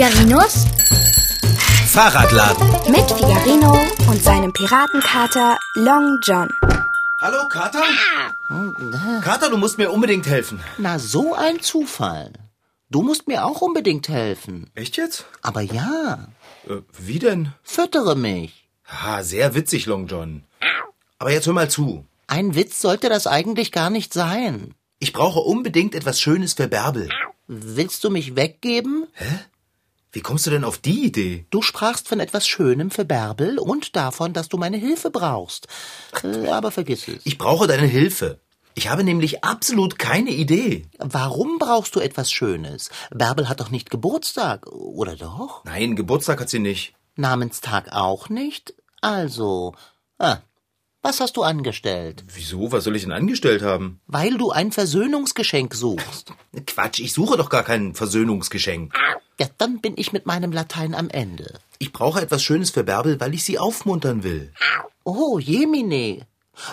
Figarinos Fahrradladen. mit Figarino und seinem Piratenkater Long John. Hallo, Kater? Kater, du musst mir unbedingt helfen. Na, so ein Zufall. Du musst mir auch unbedingt helfen. Echt jetzt? Aber ja, Äh, wie denn? füttere mich. Ah, sehr witzig, Long John. Aber jetzt hör mal zu. Ein Witz sollte das eigentlich gar nicht sein. Ich brauche unbedingt etwas Schönes für Bärbel. Willst du mich weggeben? Wie kommst du denn auf die Idee? Du sprachst von etwas Schönem für Bärbel und davon, dass du meine Hilfe brauchst. Äh, aber vergiss es. Ich brauche deine Hilfe. Ich habe nämlich absolut keine Idee. Warum brauchst du etwas Schönes? Bärbel hat doch nicht Geburtstag, oder doch? Nein, Geburtstag hat sie nicht. Namenstag auch nicht? Also, ah, was hast du angestellt? Wieso? Was soll ich denn angestellt haben? Weil du ein Versöhnungsgeschenk suchst. Quatsch, ich suche doch gar kein Versöhnungsgeschenk. Ja, dann bin ich mit meinem Latein am Ende. Ich brauche etwas Schönes für Bärbel, weil ich sie aufmuntern will. Oh, Jemine.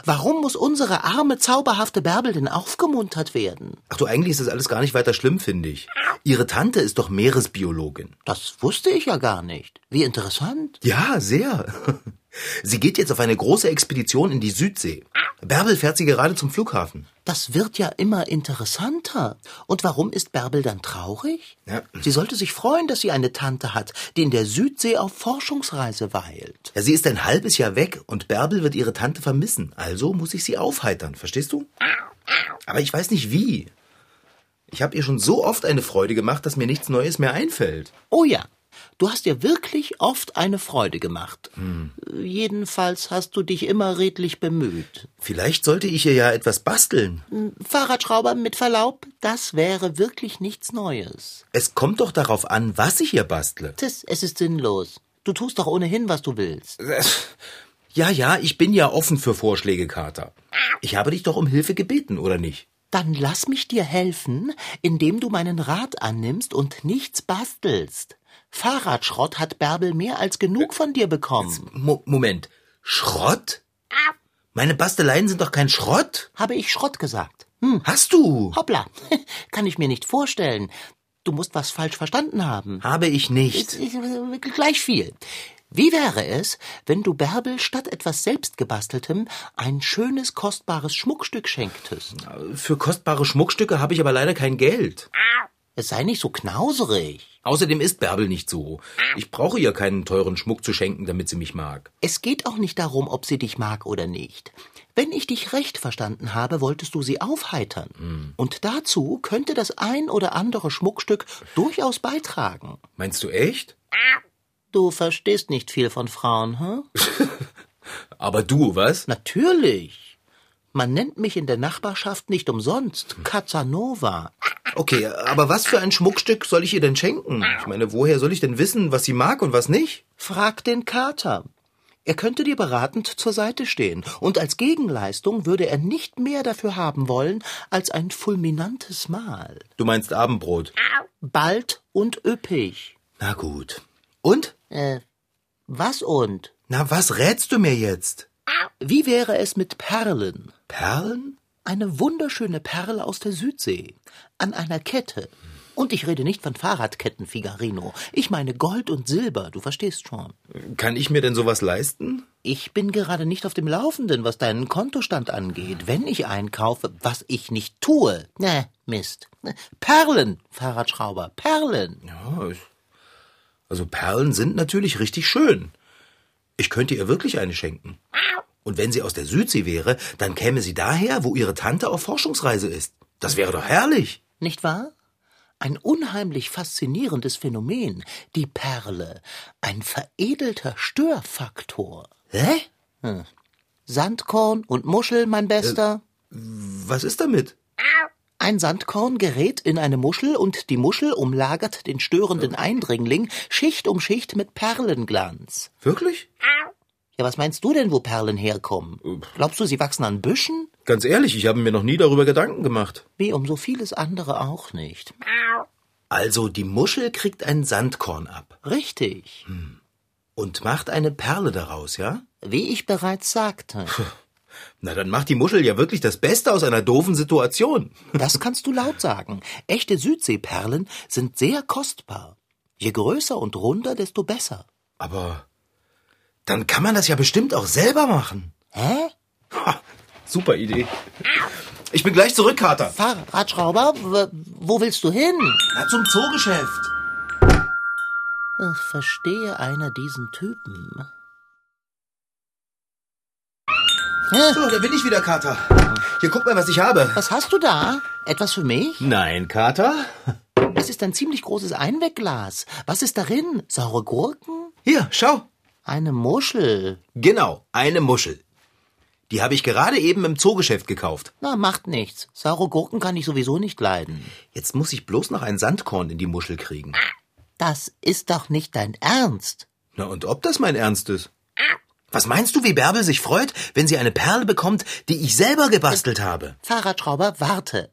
Warum muss unsere arme, zauberhafte Bärbel denn aufgemuntert werden? Ach du, eigentlich ist das alles gar nicht weiter schlimm, finde ich. Ihre Tante ist doch Meeresbiologin. Das wusste ich ja gar nicht. Wie interessant. Ja, sehr. Sie geht jetzt auf eine große Expedition in die Südsee. Bärbel fährt sie gerade zum Flughafen. Das wird ja immer interessanter. Und warum ist Bärbel dann traurig? Ja. Sie sollte sich freuen, dass sie eine Tante hat, die in der Südsee auf Forschungsreise weilt. Ja, sie ist ein halbes Jahr weg und Bärbel wird ihre Tante vermissen. Also muss ich sie aufheitern, verstehst du? Aber ich weiß nicht wie. Ich habe ihr schon so oft eine Freude gemacht, dass mir nichts Neues mehr einfällt. Oh ja, du hast dir wirklich oft eine Freude gemacht. Jedenfalls hast du dich immer redlich bemüht. Vielleicht sollte ich ihr ja etwas basteln. Fahrradschrauber mit Verlaub, das wäre wirklich nichts Neues. Es kommt doch darauf an, was ich ihr bastle. Tis, es ist sinnlos. Du tust doch ohnehin, was du willst. Ja, ja, ich bin ja offen für Vorschläge, Kater. Ich habe dich doch um Hilfe gebeten, oder nicht? Dann lass mich dir helfen, indem du meinen Rat annimmst und nichts bastelst. Fahrradschrott hat Bärbel mehr als genug von dir bekommen. Mo Moment. Schrott? Meine Basteleien sind doch kein Schrott. Habe ich Schrott gesagt? Hm, Hast du? hoppla. Kann ich mir nicht vorstellen. Du musst was falsch verstanden haben. Habe ich nicht. Ich- ich- Gleich viel. Wie wäre es, wenn du Bärbel statt etwas selbstgebasteltem ein schönes, kostbares Schmuckstück schenktest? Für kostbare Schmuckstücke habe ich aber leider kein Geld. Es sei nicht so knauserig. Außerdem ist Bärbel nicht so. Ich brauche ihr keinen teuren Schmuck zu schenken, damit sie mich mag. Es geht auch nicht darum, ob sie dich mag oder nicht. Wenn ich dich recht verstanden habe, wolltest du sie aufheitern. Und dazu könnte das ein oder andere Schmuckstück durchaus beitragen. Meinst du echt? Du verstehst nicht viel von Frauen, hm? Aber du, was? Natürlich. Man nennt mich in der Nachbarschaft nicht umsonst Casanova. Okay, aber was für ein Schmuckstück soll ich ihr denn schenken? Ich meine, woher soll ich denn wissen, was sie mag und was nicht? Frag den Kater. Er könnte dir beratend zur Seite stehen, und als Gegenleistung würde er nicht mehr dafür haben wollen als ein fulminantes Mahl. Du meinst Abendbrot. Bald und üppig. Na gut. Und? Äh, was und? Na, was rätst du mir jetzt? Wie wäre es mit Perlen? Perlen? Eine wunderschöne Perle aus der Südsee. An einer Kette. Und ich rede nicht von Fahrradketten, Figarino. Ich meine Gold und Silber, du verstehst schon. Kann ich mir denn sowas leisten? Ich bin gerade nicht auf dem Laufenden, was deinen Kontostand angeht. Wenn ich einkaufe, was ich nicht tue. Ne, Mist. Perlen, Fahrradschrauber, Perlen. Ja, ich, also Perlen sind natürlich richtig schön. Ich könnte ihr wirklich eine schenken. Und wenn sie aus der Südsee wäre, dann käme sie daher, wo ihre Tante auf Forschungsreise ist. Das wäre doch herrlich. Nicht wahr? Ein unheimlich faszinierendes Phänomen, die Perle. Ein veredelter Störfaktor. Hä? Sandkorn und Muschel, mein Bester. Was ist damit? Ein Sandkorn gerät in eine Muschel und die Muschel umlagert den störenden Eindringling Schicht um Schicht mit Perlenglanz. Wirklich? Ja, was meinst du denn, wo Perlen herkommen? Glaubst du, sie wachsen an Büschen? Ganz ehrlich, ich habe mir noch nie darüber Gedanken gemacht. Wie um so vieles andere auch nicht. Also die Muschel kriegt ein Sandkorn ab Richtig. und macht eine Perle daraus, ja? Wie ich bereits sagte. Na, dann macht die Muschel ja wirklich das Beste aus einer doofen Situation. Das kannst du laut sagen. Echte Südseeperlen sind sehr kostbar. Je größer und runder, desto besser. Aber dann kann man das ja bestimmt auch selber machen. Hä? Ha, super Idee. Ich bin gleich zurück, Kater. Fahrradschrauber, wo willst du hin? Na, zum Zoogeschäft. Ich verstehe einer diesen Typen. So, da bin ich wieder, Kater. Hier, guck mal, was ich habe. Was hast du da? Etwas für mich? Nein, Kater. Es ist ein ziemlich großes Einwegglas. Was ist darin? Saure Gurken? Hier, schau. Eine Muschel. Genau, eine Muschel. Die habe ich gerade eben im Zoogeschäft gekauft. Na, macht nichts. Saure Gurken kann ich sowieso nicht leiden. Jetzt muss ich bloß noch ein Sandkorn in die Muschel kriegen. Das ist doch nicht dein Ernst. Na, und ob das mein Ernst ist? Was meinst du, wie Bärbel sich freut, wenn sie eine Perle bekommt, die ich selber gebastelt habe? Fahrradschrauber, warte.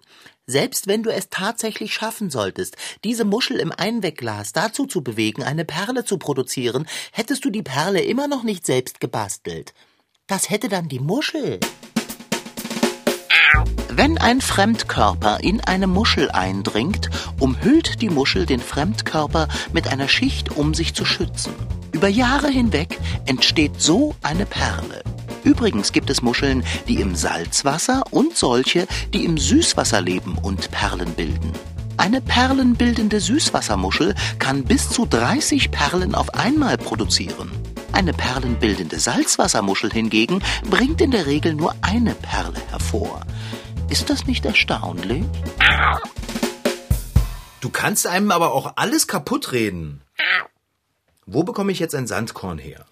Selbst wenn du es tatsächlich schaffen solltest, diese Muschel im Einwegglas dazu zu bewegen, eine Perle zu produzieren, hättest du die Perle immer noch nicht selbst gebastelt. Das hätte dann die Muschel. Wenn ein Fremdkörper in eine Muschel eindringt, umhüllt die Muschel den Fremdkörper mit einer Schicht, um sich zu schützen. Über Jahre hinweg entsteht so eine Perle. Übrigens gibt es Muscheln, die im Salzwasser und solche, die im Süßwasser leben und Perlen bilden. Eine perlenbildende Süßwassermuschel kann bis zu 30 Perlen auf einmal produzieren. Eine perlenbildende Salzwassermuschel hingegen bringt in der Regel nur eine Perle hervor. Ist das nicht erstaunlich? Du kannst einem aber auch alles kaputt reden. Wo bekomme ich jetzt ein Sandkorn her?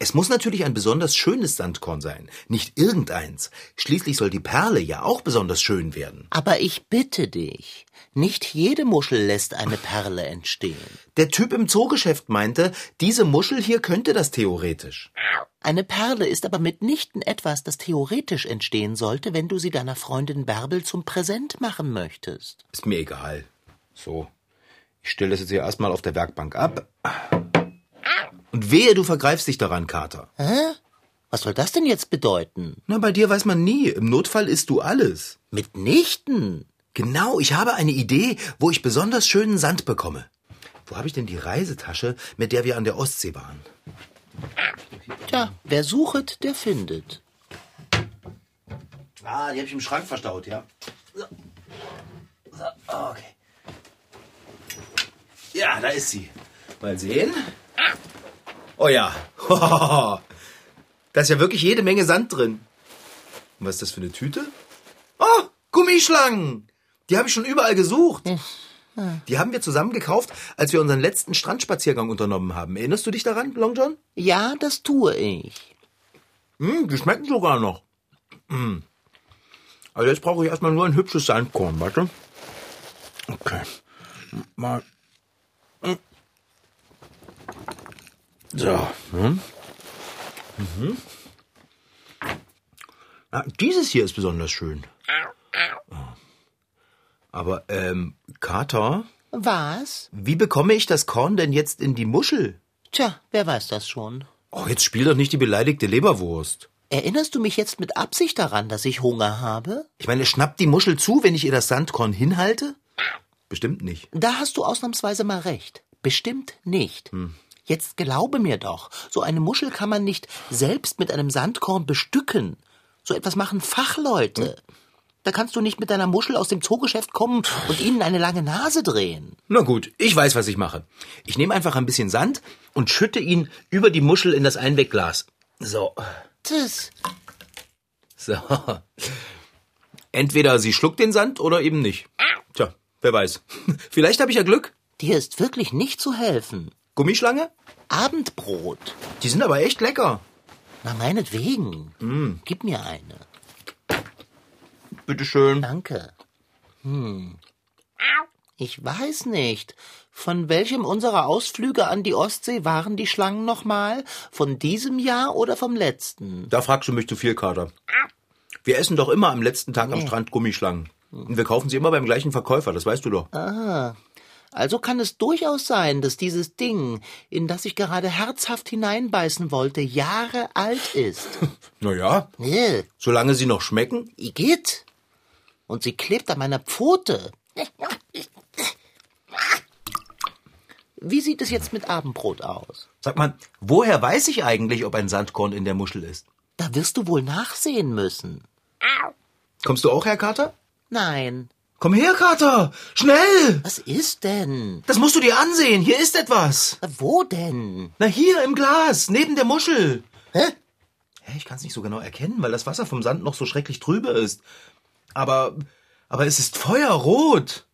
Es muss natürlich ein besonders schönes Sandkorn sein, nicht irgendeins. Schließlich soll die Perle ja auch besonders schön werden. Aber ich bitte dich, nicht jede Muschel lässt eine Perle entstehen. Der Typ im Zoogeschäft meinte, diese Muschel hier könnte das theoretisch. Eine Perle ist aber mitnichten etwas, das theoretisch entstehen sollte, wenn du sie deiner Freundin Bärbel zum Präsent machen möchtest. Ist mir egal. So, ich stelle das jetzt hier erstmal auf der Werkbank ab. Und wehe, du vergreifst dich daran, Kater. Hä? Was soll das denn jetzt bedeuten? Na, bei dir weiß man nie. Im Notfall isst du alles. Mitnichten. Genau, ich habe eine Idee, wo ich besonders schönen Sand bekomme. Wo habe ich denn die Reisetasche, mit der wir an der Ostsee waren? Tja, wer suchet, der findet. Ah, die habe ich im Schrank verstaut, ja. So. So, okay. Ja, da ist sie. Mal sehen. Oh ja. Da ist ja wirklich jede Menge Sand drin. Und was ist das für eine Tüte? Oh, Gummischlangen. Die habe ich schon überall gesucht. Die haben wir zusammen gekauft, als wir unseren letzten Strandspaziergang unternommen haben. Erinnerst du dich daran, Long John? Ja, das tue ich. Hm, die schmecken sogar noch. Hm. Also jetzt brauche ich erstmal nur ein hübsches Sandkorn, warte. Okay. Mal. Hm. So. Hm. Mhm. Ah, dieses hier ist besonders schön. Aber, ähm, Kater, Was? wie bekomme ich das Korn denn jetzt in die Muschel? Tja, wer weiß das schon. Oh, jetzt spiel doch nicht die beleidigte Leberwurst. Erinnerst du mich jetzt mit Absicht daran, dass ich Hunger habe? Ich meine, schnappt die Muschel zu, wenn ich ihr das Sandkorn hinhalte? Bestimmt nicht. Da hast du ausnahmsweise mal recht. Bestimmt nicht. Jetzt glaube mir doch, so eine Muschel kann man nicht selbst mit einem Sandkorn bestücken. So etwas machen Fachleute. Da kannst du nicht mit deiner Muschel aus dem Zoogeschäft kommen und ihnen eine lange Nase drehen. Na gut, ich weiß, was ich mache. Ich nehme einfach ein bisschen Sand und schütte ihn über die Muschel in das Einwegglas. So. Das, So. Entweder sie schluckt den Sand oder eben nicht. Tja, wer weiß. Vielleicht habe ich ja Glück. dir ist wirklich nicht zu helfen. Gummischlange? Abendbrot. Die sind aber echt lecker. Na, meinetwegen. Gib mir eine. Bitteschön. Danke. Hm. Ich weiß nicht. Von welchem unserer Ausflüge an die Ostsee waren die Schlangen nochmal? Von diesem Jahr oder vom letzten? Da fragst du mich zu viel, Kater. Wir essen doch immer am letzten Tag am Strand Gummischlangen. Und wir kaufen sie immer beim gleichen Verkäufer, das weißt du doch. Also kann es durchaus sein, dass dieses Ding, in das ich gerade herzhaft hineinbeißen wollte, Jahre alt ist. Naja, Äh, solange sie noch schmecken. Igitt. Und sie klebt an meiner Pfote. Wie sieht es jetzt mit Abendbrot aus? Sag mal, woher weiß ich eigentlich, ob ein Sandkorn in der Muschel ist? Da wirst du wohl nachsehen müssen. Kommst du auch her, Kater? Nein. Komm her, Kater! Schnell! Was ist denn? Das musst du dir ansehen. Hier ist etwas. Wo denn? Na, hier im Glas, neben der Muschel. Hä? Hä, ich kann es nicht so genau erkennen, weil das Wasser vom Sand noch so schrecklich trübe ist. Aber, aber es ist feuerrot.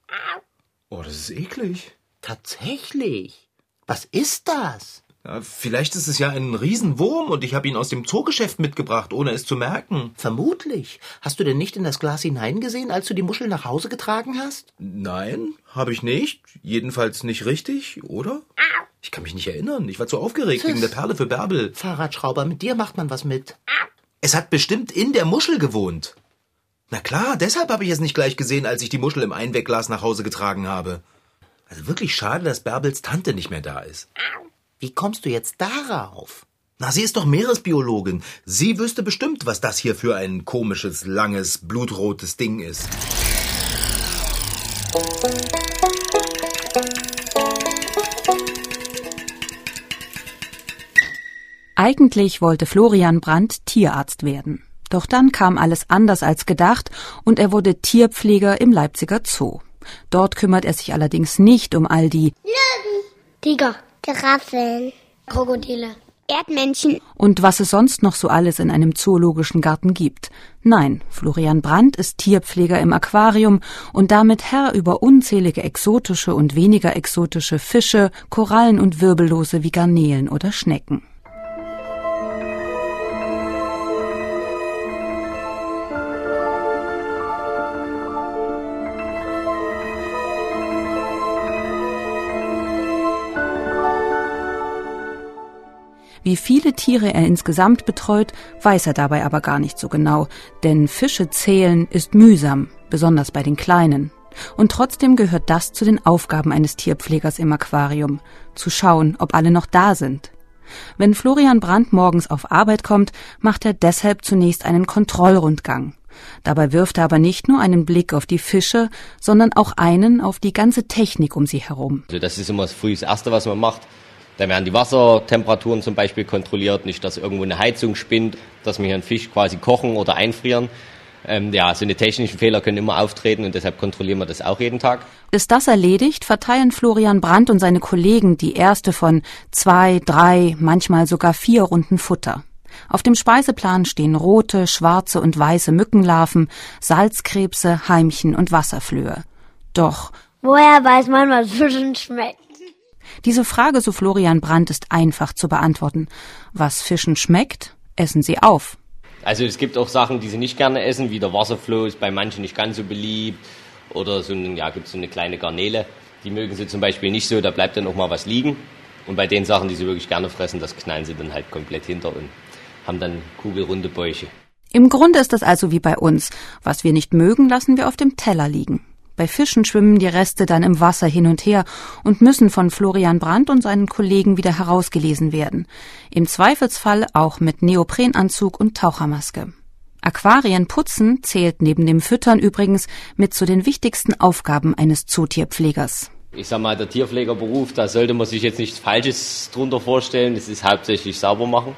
Oh, das ist eklig. Tatsächlich. Was ist das? Ja, vielleicht ist es ja ein Riesenwurm und ich habe ihn aus dem Zoogeschäft mitgebracht, ohne es zu merken. Vermutlich. Hast du denn nicht in das Glas hineingesehen, als du die Muschel nach Hause getragen hast? Nein, habe ich nicht. Jedenfalls nicht richtig, oder? Ich kann mich nicht erinnern. Ich war zu aufgeregt wegen der Perle für Bärbel. Fahrradschrauber, mit dir macht man was mit. Es hat bestimmt in der Muschel gewohnt. Na klar, deshalb habe ich es nicht gleich gesehen, als ich die Muschel im Einwegglas nach Hause getragen habe. Also wirklich schade, dass Bärbels Tante nicht mehr da ist. Wie kommst du jetzt darauf? Na, sie ist doch Meeresbiologin. Sie wüsste bestimmt, was das hier für ein komisches, langes, blutrotes Ding ist. Eigentlich wollte Florian Brandt Tierarzt werden. Doch dann kam alles anders als gedacht und er wurde Tierpfleger im Leipziger Zoo. Dort kümmert er sich allerdings nicht um all die Löwen, Tiger, Giraffen, Krokodile, Erdmännchen. und was es sonst noch so alles in einem zoologischen Garten gibt. Nein, Florian Brandt ist Tierpfleger im Aquarium und damit Herr über unzählige exotische und weniger exotische Fische, Korallen und Wirbellose wie Garnelen oder Schnecken. Wie viele Tiere er insgesamt betreut, weiß er dabei aber gar nicht so genau, denn Fische zählen ist mühsam, besonders bei den kleinen. Und trotzdem gehört das zu den Aufgaben eines Tierpflegers im Aquarium, zu schauen, ob alle noch da sind. Wenn Florian Brandt morgens auf Arbeit kommt, macht er deshalb zunächst einen Kontrollrundgang. Dabei wirft er aber nicht nur einen Blick auf die Fische, sondern auch einen auf die ganze Technik um sie herum. Also das ist immer früh das Erste, was man macht. Da werden die Wassertemperaturen zum Beispiel kontrolliert, nicht, dass irgendwo eine Heizung spinnt, dass wir hier einen Fisch quasi kochen oder einfrieren. Ähm, ja, so eine technischen Fehler können immer auftreten und deshalb kontrollieren wir das auch jeden Tag. Ist das erledigt, verteilen Florian Brandt und seine Kollegen die erste von zwei, drei, manchmal sogar vier Runden Futter. Auf dem Speiseplan stehen rote, schwarze und weiße Mückenlarven, Salzkrebse, Heimchen und Wasserflöhe. Doch Woher weiß man, was Fischen schmeckt? Diese Frage, so Florian Brandt, ist einfach zu beantworten. Was Fischen schmeckt, essen sie auf. Also es gibt auch Sachen, die sie nicht gerne essen, wie der Wasserfloh ist bei manchen nicht ganz so beliebt. Oder so ein, ja, gibt so eine kleine Garnele. Die mögen sie zum Beispiel nicht so, da bleibt dann auch mal was liegen. Und bei den Sachen, die sie wirklich gerne fressen, das knallen sie dann halt komplett hinter und haben dann kugelrunde Bäuche. Im Grunde ist das also wie bei uns. Was wir nicht mögen, lassen wir auf dem Teller liegen. Bei Fischen schwimmen die Reste dann im Wasser hin und her und müssen von Florian Brandt und seinen Kollegen wieder herausgelesen werden. Im Zweifelsfall auch mit Neoprenanzug und Tauchermaske. Aquarien putzen zählt neben dem Füttern übrigens mit zu den wichtigsten Aufgaben eines Zootierpflegers. Ich sag mal, der Tierpflegerberuf, da sollte man sich jetzt nichts Falsches drunter vorstellen. Es ist hauptsächlich sauber machen.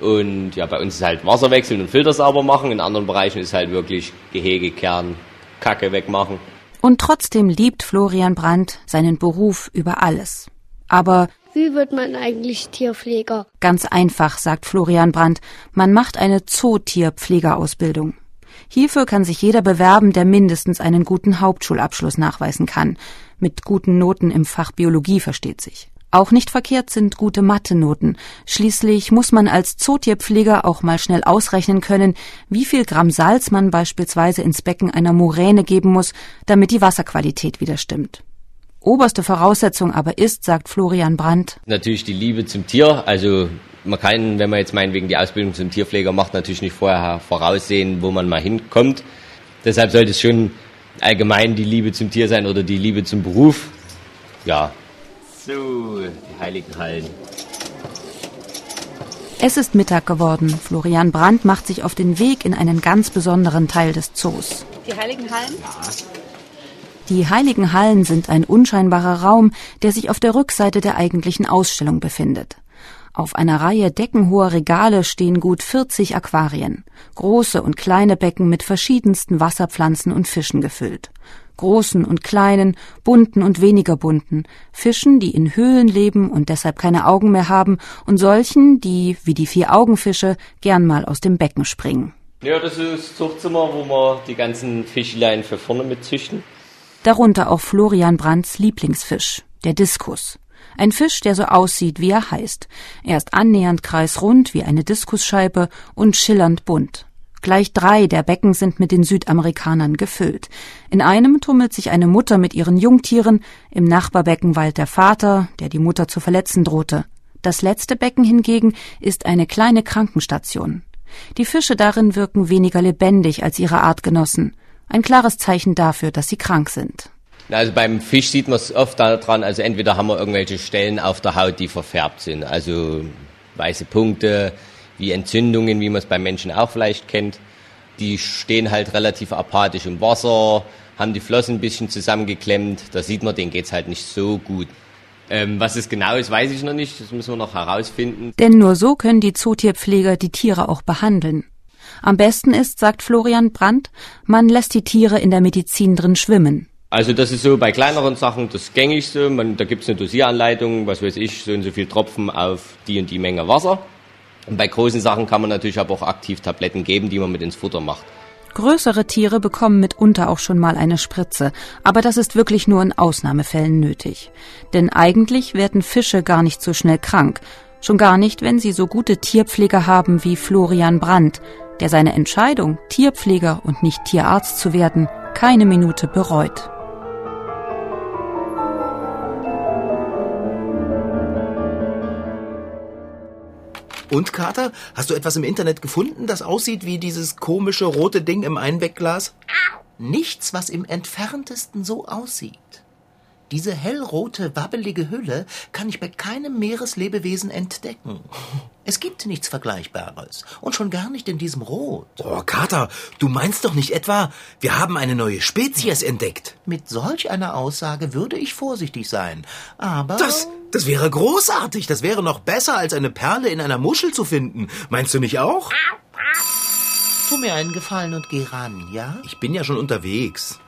Und ja, bei uns ist halt Wasser wechseln und Filter sauber machen. In anderen Bereichen ist halt wirklich Gehege, Kern, Kacke wegmachen. Und trotzdem liebt Florian Brandt seinen Beruf über alles. Aber Wie wird man eigentlich Tierpfleger? Ganz einfach, sagt Florian Brandt, man macht eine Zootierpflegerausbildung. Hierfür kann sich jeder bewerben, der mindestens einen guten Hauptschulabschluss nachweisen kann. Mit guten Noten im Fach Biologie versteht sich. Auch nicht verkehrt sind gute Mathe-Noten. Schließlich muss man als Zootierpfleger auch mal schnell ausrechnen können, wie viel Gramm Salz man beispielsweise ins Becken einer Muräne geben muss, damit die Wasserqualität wieder stimmt. Oberste Voraussetzung aber ist, sagt Florian Brandt, Natürlich die Liebe zum Tier. Also man kann, wenn man jetzt meinetwegen die Ausbildung zum Tierpfleger macht, natürlich nicht vorher voraussehen, wo man mal hinkommt. Deshalb sollte es schon allgemein die Liebe zum Tier sein oder die Liebe zum Beruf. Ja. So, die heiligen Hallen. Es ist Mittag geworden. Florian Brandt macht sich auf den Weg in einen ganz besonderen Teil des Zoos. Die Heiligen Hallen? Die heiligen Hallen sind ein unscheinbarer Raum, der sich auf der Rückseite der eigentlichen Ausstellung befindet. Auf einer Reihe deckenhoher Regale stehen gut 40 Aquarien, große und kleine Becken mit verschiedensten Wasserpflanzen und Fischen gefüllt. Großen und kleinen, bunten und weniger bunten, Fischen, die in Höhlen leben und deshalb keine Augen mehr haben, und solchen, die, wie die vier Augenfische, gern mal aus dem Becken springen. Ja, das ist das Zuchtzimmer, wo wir die ganzen Fischlein für vorne mitzüchten. Darunter auch Florian Brandts Lieblingsfisch, der Diskus. Ein Fisch, der so aussieht, wie er heißt. Er ist annähernd kreisrund wie eine Diskusscheibe und schillernd bunt. Gleich drei der Becken sind mit den Südamerikanern gefüllt. In einem tummelt sich eine Mutter mit ihren Jungtieren, im Nachbarbecken weilt der Vater, der die Mutter zu verletzen drohte. Das letzte Becken hingegen ist eine kleine Krankenstation. Die Fische darin wirken weniger lebendig als ihre Artgenossen. Ein klares Zeichen dafür, dass sie krank sind. Also beim Fisch sieht man es oft daran, also entweder haben wir irgendwelche Stellen auf der Haut, die verfärbt sind, also weiße Punkte, wie Entzündungen, wie man es beim Menschen auch vielleicht kennt. Die stehen halt relativ apathisch im Wasser, haben die Flossen ein bisschen zusammengeklemmt, da sieht man, denen geht's halt nicht so gut. Ähm, was es genau ist, weiß ich noch nicht, das müssen wir noch herausfinden. Denn nur so können die Zootierpfleger die Tiere auch behandeln. Am besten ist, sagt Florian Brandt, man lässt die Tiere in der Medizin drin schwimmen. Also das ist so bei kleineren Sachen das gängigste. Man, da gibt's eine Dosieranleitung, was weiß ich, so und so viel Tropfen auf die und die Menge Wasser. Und bei großen Sachen kann man natürlich aber auch aktiv Tabletten geben, die man mit ins Futter macht. Größere Tiere bekommen mitunter auch schon mal eine Spritze, aber das ist wirklich nur in Ausnahmefällen nötig. Denn eigentlich werden Fische gar nicht so schnell krank, schon gar nicht, wenn sie so gute Tierpfleger haben wie Florian Brandt, der seine Entscheidung, Tierpfleger und nicht Tierarzt zu werden, keine Minute bereut. Und, Kater, hast du etwas im Internet gefunden, das aussieht wie dieses komische rote Ding im Einwegglas? Nichts, was im entferntesten so aussieht. Diese hellrote, wabbelige Hülle kann ich bei keinem Meereslebewesen entdecken. Es gibt nichts Vergleichbares. Und schon gar nicht in diesem Rot. Oh, Kater, du meinst doch nicht etwa, wir haben eine neue Spezies entdeckt? Mit solch einer Aussage würde ich vorsichtig sein. Aber. Das, das wäre großartig. Das wäre noch besser, als eine Perle in einer Muschel zu finden. Meinst du nicht auch? Tu mir einen Gefallen und geh ran, ja? Ich bin ja schon unterwegs.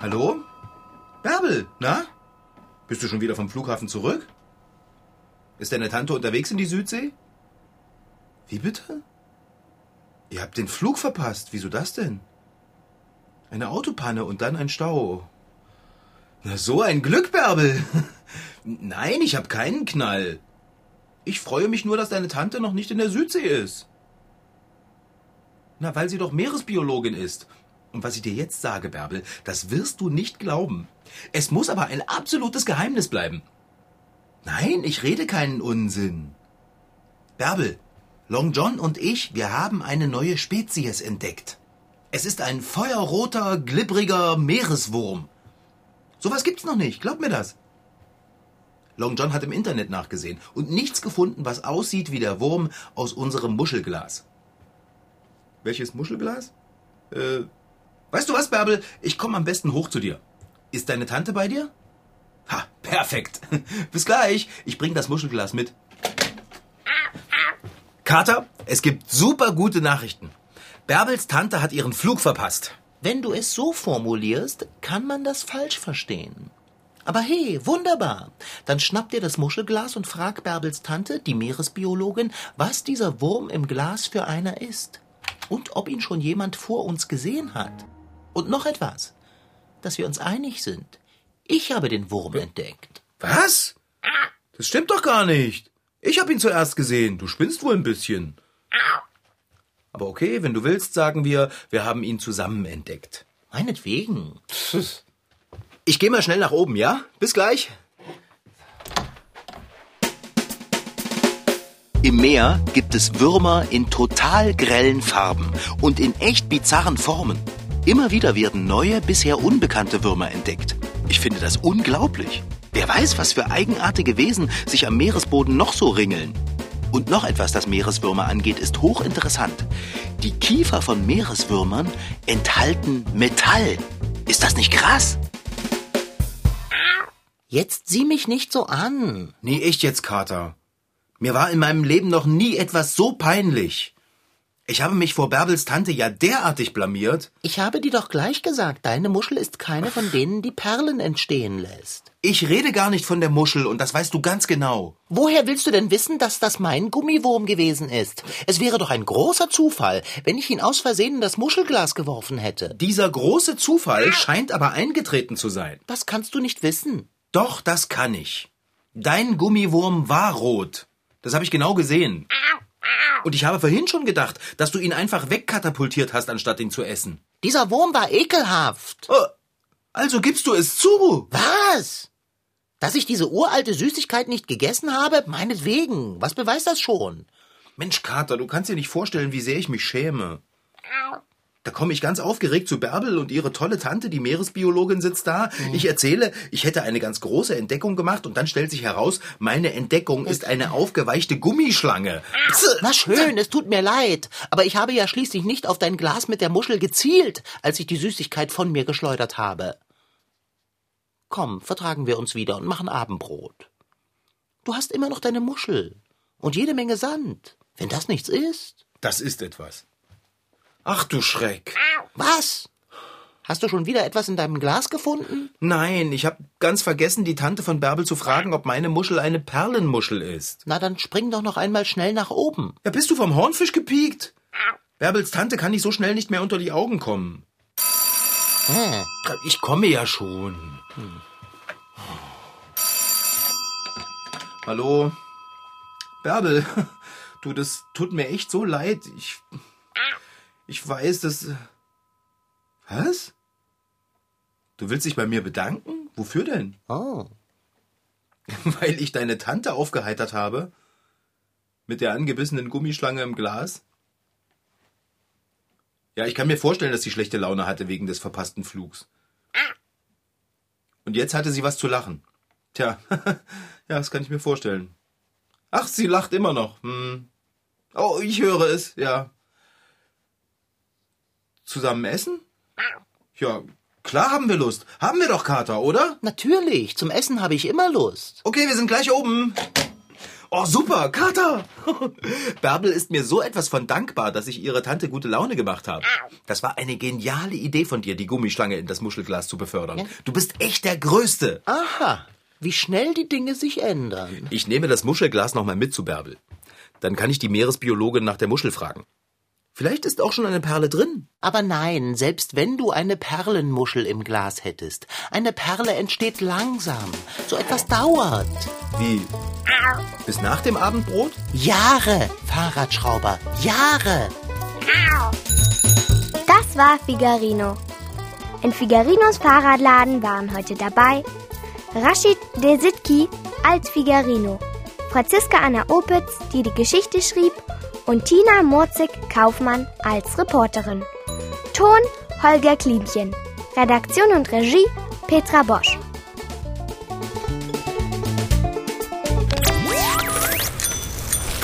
Hallo? Bärbel, na? Bist du schon wieder vom Flughafen zurück? Ist deine Tante unterwegs in die Südsee? Wie bitte? Ihr habt den Flug verpasst. Wieso das denn? Eine Autopanne und dann ein Stau. Na, so ein Glück, Bärbel. Nein, ich habe keinen Knall. Ich freue mich nur, dass deine Tante noch nicht in der Südsee ist. Na, weil sie doch Meeresbiologin ist und was ich dir jetzt sage, Bärbel, das wirst du nicht glauben. Es muss aber ein absolutes Geheimnis bleiben. Nein, ich rede keinen Unsinn. Bärbel, Long John und ich, wir haben eine neue Spezies entdeckt. Es ist ein feuerroter, glibbriger Meereswurm. Sowas gibt's noch nicht, glaub mir das. Long John hat im Internet nachgesehen und nichts gefunden, was aussieht wie der Wurm aus unserem Muschelglas. Welches Muschelglas? Äh, Weißt du was, Bärbel? Ich komme am besten hoch zu dir. Ist deine Tante bei dir? Ha, perfekt. Bis gleich. Ich bring das Muschelglas mit. Kater, es gibt super gute Nachrichten. Bärbels Tante hat ihren Flug verpasst. Wenn du es so formulierst, kann man das falsch verstehen. Aber hey, wunderbar. Dann schnapp dir das Muschelglas und frag Bärbels Tante, die Meeresbiologin, was dieser Wurm im Glas für einer ist. Und ob ihn schon jemand vor uns gesehen hat. Und noch etwas, dass wir uns einig sind. Ich habe den Wurm entdeckt. Was? Das stimmt doch gar nicht. Ich habe ihn zuerst gesehen. Du spinnst wohl ein bisschen. Aber okay, wenn du willst, sagen wir, wir haben ihn zusammen entdeckt. Meinetwegen. Ich gehe mal schnell nach oben, ja? Bis gleich. Im Meer gibt es Würmer in total grellen Farben und in echt bizarren Formen. Immer wieder werden neue, bisher unbekannte Würmer entdeckt. Ich finde das unglaublich. Wer weiß, was für eigenartige Wesen sich am Meeresboden noch so ringeln. Und noch etwas, das Meereswürmer angeht, ist hochinteressant. Die Kiefer von Meereswürmern enthalten Metall. Ist das nicht krass? Jetzt sieh mich nicht so an. Nee, echt jetzt, Kater. Mir war in meinem Leben noch nie etwas so peinlich. Ich habe mich vor Bärbels Tante ja derartig blamiert. Ich habe dir doch gleich gesagt, deine Muschel ist keine von denen, die Perlen entstehen lässt. Ich rede gar nicht von der Muschel und das weißt du ganz genau. Woher willst du denn wissen, dass das mein Gummiwurm gewesen ist? Es wäre doch ein großer Zufall, wenn ich ihn aus Versehen in das Muschelglas geworfen hätte. Dieser große Zufall scheint aber eingetreten zu sein. Das kannst du nicht wissen. Doch, das kann ich. Dein Gummiwurm war rot. Das habe ich genau gesehen. Und ich habe vorhin schon gedacht, dass du ihn einfach wegkatapultiert hast, anstatt ihn zu essen. Dieser Wurm war ekelhaft. Oh, also gibst du es zu. Was? Dass ich diese uralte Süßigkeit nicht gegessen habe? Meinetwegen. Was beweist das schon? Mensch, Kater, du kannst dir nicht vorstellen, wie sehr ich mich schäme. Da komme ich ganz aufgeregt zu Bärbel und ihre tolle Tante, die Meeresbiologin, sitzt da. Ich erzähle, ich hätte eine ganz große Entdeckung gemacht und dann stellt sich heraus, meine Entdeckung ist eine aufgeweichte Gummischlange. Pse. Na schön, es tut mir leid, aber ich habe ja schließlich nicht auf dein Glas mit der Muschel gezielt, als ich die Süßigkeit von mir geschleudert habe. Komm, vertragen wir uns wieder und machen Abendbrot. Du hast immer noch deine Muschel und jede Menge Sand. Wenn das nichts ist. Das ist etwas. Ach du Schreck. Was? Hast du schon wieder etwas in deinem Glas gefunden? Nein, ich habe ganz vergessen, die Tante von Bärbel zu fragen, ob meine Muschel eine Perlenmuschel ist. Na, dann spring doch noch einmal schnell nach oben. Ja, bist du vom Hornfisch gepiekt? Bärbels Tante kann nicht so schnell nicht mehr unter die Augen kommen. Hm. Ich komme ja schon. Hallo? Bärbel, du, das tut mir echt so leid. Ich. Ich weiß, dass. Was? Du willst dich bei mir bedanken? Wofür denn? Oh. Weil ich deine Tante aufgeheitert habe? Mit der angebissenen Gummischlange im Glas? Ja, ich kann mir vorstellen, dass sie schlechte Laune hatte wegen des verpassten Flugs. Und jetzt hatte sie was zu lachen. Tja, ja, das kann ich mir vorstellen. Ach, sie lacht immer noch. Hm. Oh, ich höre es, ja. Zusammen essen? Ja, klar haben wir Lust. Haben wir doch, Kater, oder? Natürlich, zum Essen habe ich immer Lust. Okay, wir sind gleich oben. Oh, super, Kater! Bärbel ist mir so etwas von dankbar, dass ich ihre Tante gute Laune gemacht habe. Das war eine geniale Idee von dir, die Gummischlange in das Muschelglas zu befördern. Du bist echt der Größte. Aha, wie schnell die Dinge sich ändern. Ich nehme das Muschelglas nochmal mit zu Bärbel. Dann kann ich die Meeresbiologin nach der Muschel fragen. Vielleicht ist auch schon eine Perle drin. Aber nein, selbst wenn du eine Perlenmuschel im Glas hättest, eine Perle entsteht langsam. So etwas dauert. Wie? Bis nach dem Abendbrot? Jahre, Fahrradschrauber, Jahre. Das war Figarino. In Figarinos Fahrradladen waren heute dabei Rashid Desitki als Figarino, Franziska Anna Opitz, die die Geschichte schrieb, und Tina Murzig-Kaufmann als Reporterin. Ton Holger Klimchen. Redaktion und Regie Petra Bosch.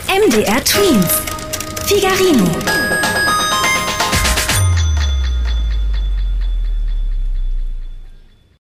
MDR Twins. Figarino.